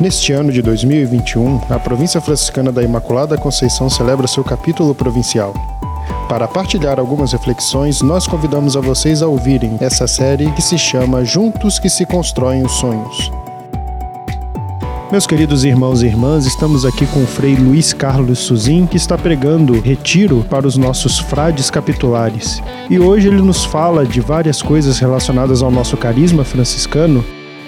Neste ano de 2021, a província franciscana da Imaculada Conceição celebra seu capítulo provincial. Para partilhar algumas reflexões, nós convidamos a vocês a ouvirem essa série que se chama Juntos que se constroem os sonhos. Meus queridos irmãos e irmãs, estamos aqui com o Frei Luiz Carlos Suzin, que está pregando retiro para os nossos frades capitulares. E hoje ele nos fala de várias coisas relacionadas ao nosso carisma franciscano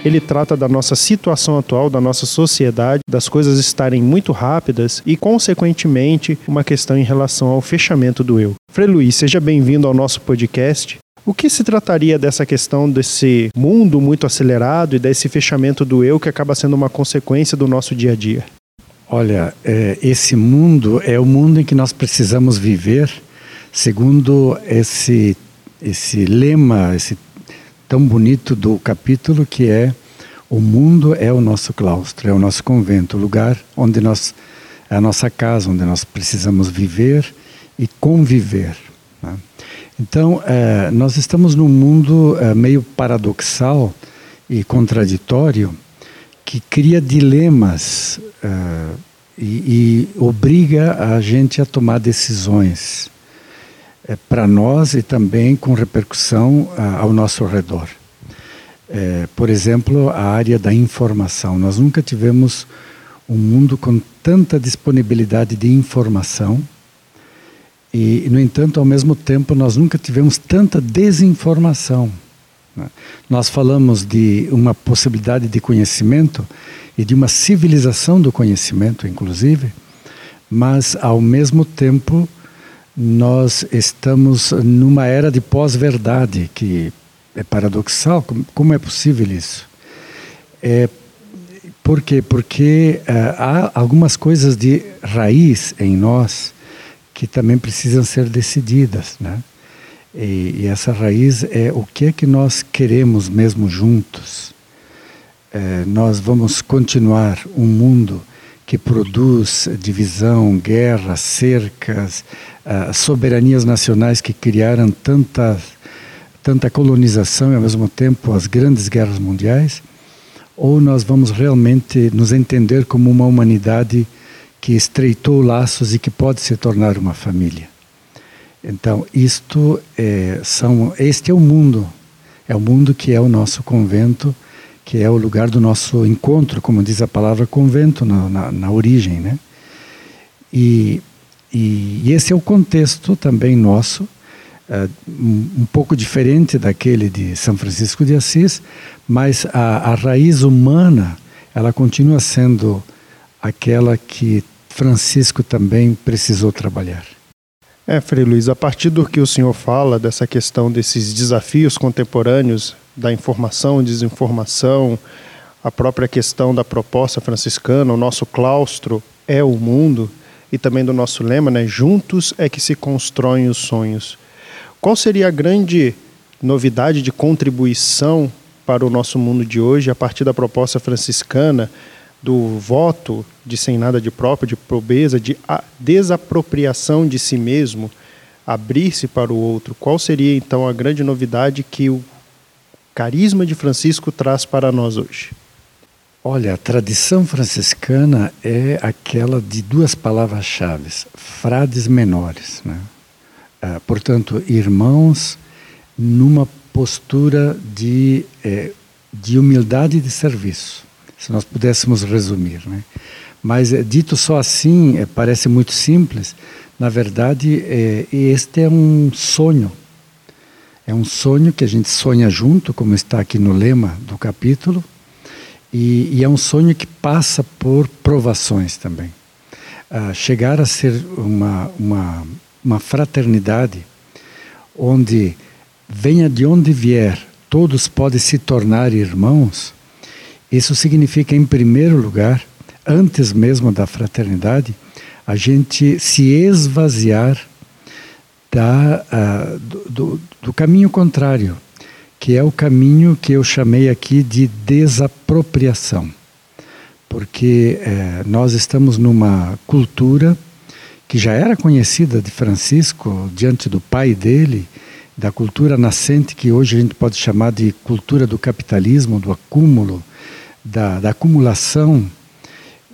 ele trata da nossa situação atual, da nossa sociedade, das coisas estarem muito rápidas e, consequentemente, uma questão em relação ao fechamento do eu. Frei Luiz, seja bem-vindo ao nosso podcast. O que se trataria dessa questão desse mundo muito acelerado e desse fechamento do eu que acaba sendo uma consequência do nosso dia a dia? Olha, é, esse mundo é o mundo em que nós precisamos viver, segundo esse, esse lema, esse tão bonito do capítulo que é o mundo é o nosso claustro, é o nosso convento, o lugar onde nós é a nossa casa, onde nós precisamos viver e conviver. Né? Então, é, nós estamos num mundo é, meio paradoxal e contraditório que cria dilemas é, e, e obriga a gente a tomar decisões é, para nós e também com repercussão ao nosso redor. É, por exemplo, a área da informação. Nós nunca tivemos um mundo com tanta disponibilidade de informação e, no entanto, ao mesmo tempo, nós nunca tivemos tanta desinformação. Né? Nós falamos de uma possibilidade de conhecimento e de uma civilização do conhecimento, inclusive, mas, ao mesmo tempo, nós estamos numa era de pós-verdade, que é paradoxal. Como, é possível isso? É, por quê? Porque uh, há algumas coisas de raiz em nós que também precisam ser decididas, né? E, e essa raiz é o que é que nós queremos mesmo juntos. É, nós vamos continuar um mundo que produz divisão, guerra, cercas, uh, soberanias nacionais que criaram tanta, tanta colonização e, ao mesmo tempo, as grandes guerras mundiais? Ou nós vamos realmente nos entender como uma humanidade que estreitou laços e que pode se tornar uma família? Então, isto é, são, este é o mundo, é o mundo que é o nosso convento, que é o lugar do nosso encontro, como diz a palavra convento na, na, na origem, né? E, e, e, esse é o contexto também nosso, uh, um, pouco diferente daquele de São Francisco de Assis, mas a, a raiz humana ela continua sendo aquela que Francisco também precisou trabalhar. É, Frei Luiz, a partir do que o senhor fala, dessa questão desses desafios contemporâneos da informação, desinformação, a própria questão da proposta franciscana, o nosso claustro é o mundo, e também do nosso lema, né? Juntos é que se constroem os sonhos. Qual seria a grande novidade de contribuição para o nosso mundo de hoje a partir da proposta franciscana do voto de sem nada de próprio, de pobreza, de desapropriação de si mesmo, abrir-se para o outro? Qual seria então a grande novidade que o carisma de Francisco traz para nós hoje? Olha, a tradição franciscana é aquela de duas palavras-chave, frades menores. Né? Ah, portanto, irmãos numa postura de, eh, de humildade e de serviço, se nós pudéssemos resumir. Né? Mas, eh, dito só assim, eh, parece muito simples, na verdade, eh, este é um sonho é um sonho que a gente sonha junto, como está aqui no lema do capítulo, e, e é um sonho que passa por provações também. Uh, chegar a ser uma, uma, uma fraternidade onde, venha de onde vier, todos podem se tornar irmãos, isso significa, em primeiro lugar, antes mesmo da fraternidade, a gente se esvaziar da, uh, do, do, do, caminho contrário, que é o caminho que eu chamei aqui de desapropriação. Porque uh, nós estamos numa cultura que já era conhecida de Francisco diante do pai dele, da cultura nascente que hoje a gente pode chamar de cultura do capitalismo, do acúmulo, da, da acumulação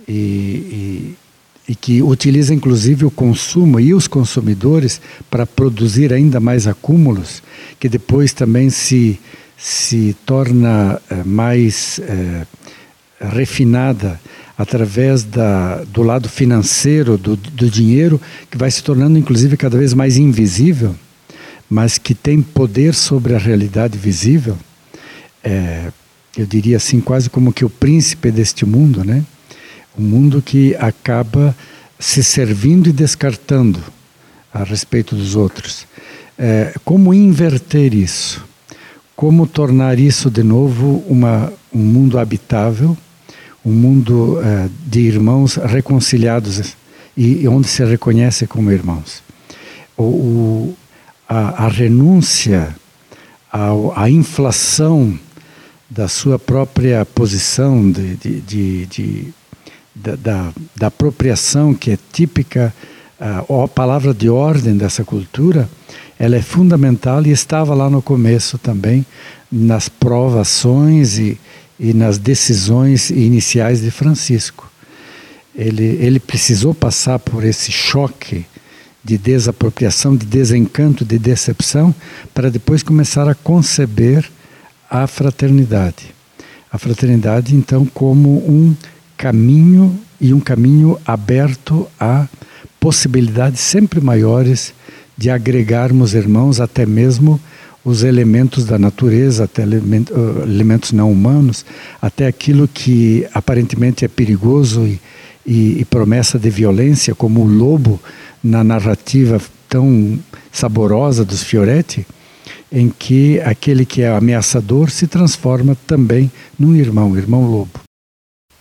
e, e, e que utiliza inclusive o consumo e os consumidores para produzir ainda mais acúmulos, que depois também se, se torna é, mais é, refinada através da, do lado financeiro do, do dinheiro, que vai se tornando inclusive cada vez mais invisível, mas que tem poder sobre a realidade visível. É, eu diria assim, quase como que o príncipe deste mundo, né? Um mundo que acaba se servindo e descartando a respeito dos outros. É, como inverter isso? Como tornar isso de novo uma, um mundo habitável, um mundo é, de irmãos reconciliados e, e, onde se reconhece como irmãos? O, o a, a, renúncia à inflação da sua própria posição de, de, de, de da, da, da, apropriação que é típica, uh, a palavra de ordem dessa cultura, ela é fundamental e estava lá no começo também, nas provações e, e nas decisões iniciais de Francisco. Ele, ele precisou passar por esse choque de desapropriação, de desencanto, de decepção, para depois começar a conceber a fraternidade. A fraternidade, então, como um caminho e um caminho aberto a possibilidades sempre maiores de agregarmos irmãos, até mesmo os elementos da natureza, até elementos não humanos, até aquilo que aparentemente é perigoso e, e, e promessa de violência, como o lobo na narrativa tão saborosa dos Fioretti em que aquele que é ameaçador se transforma também num irmão, irmão lobo.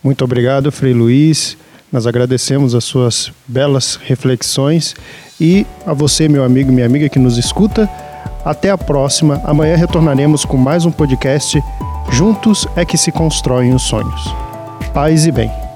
Muito obrigado, Frei Luiz. Nós agradecemos as suas belas reflexões e a você, meu amigo e minha amiga que nos escuta. Até a próxima. Amanhã retornaremos com mais um podcast. Juntos é que se constroem os sonhos. Paz e bem.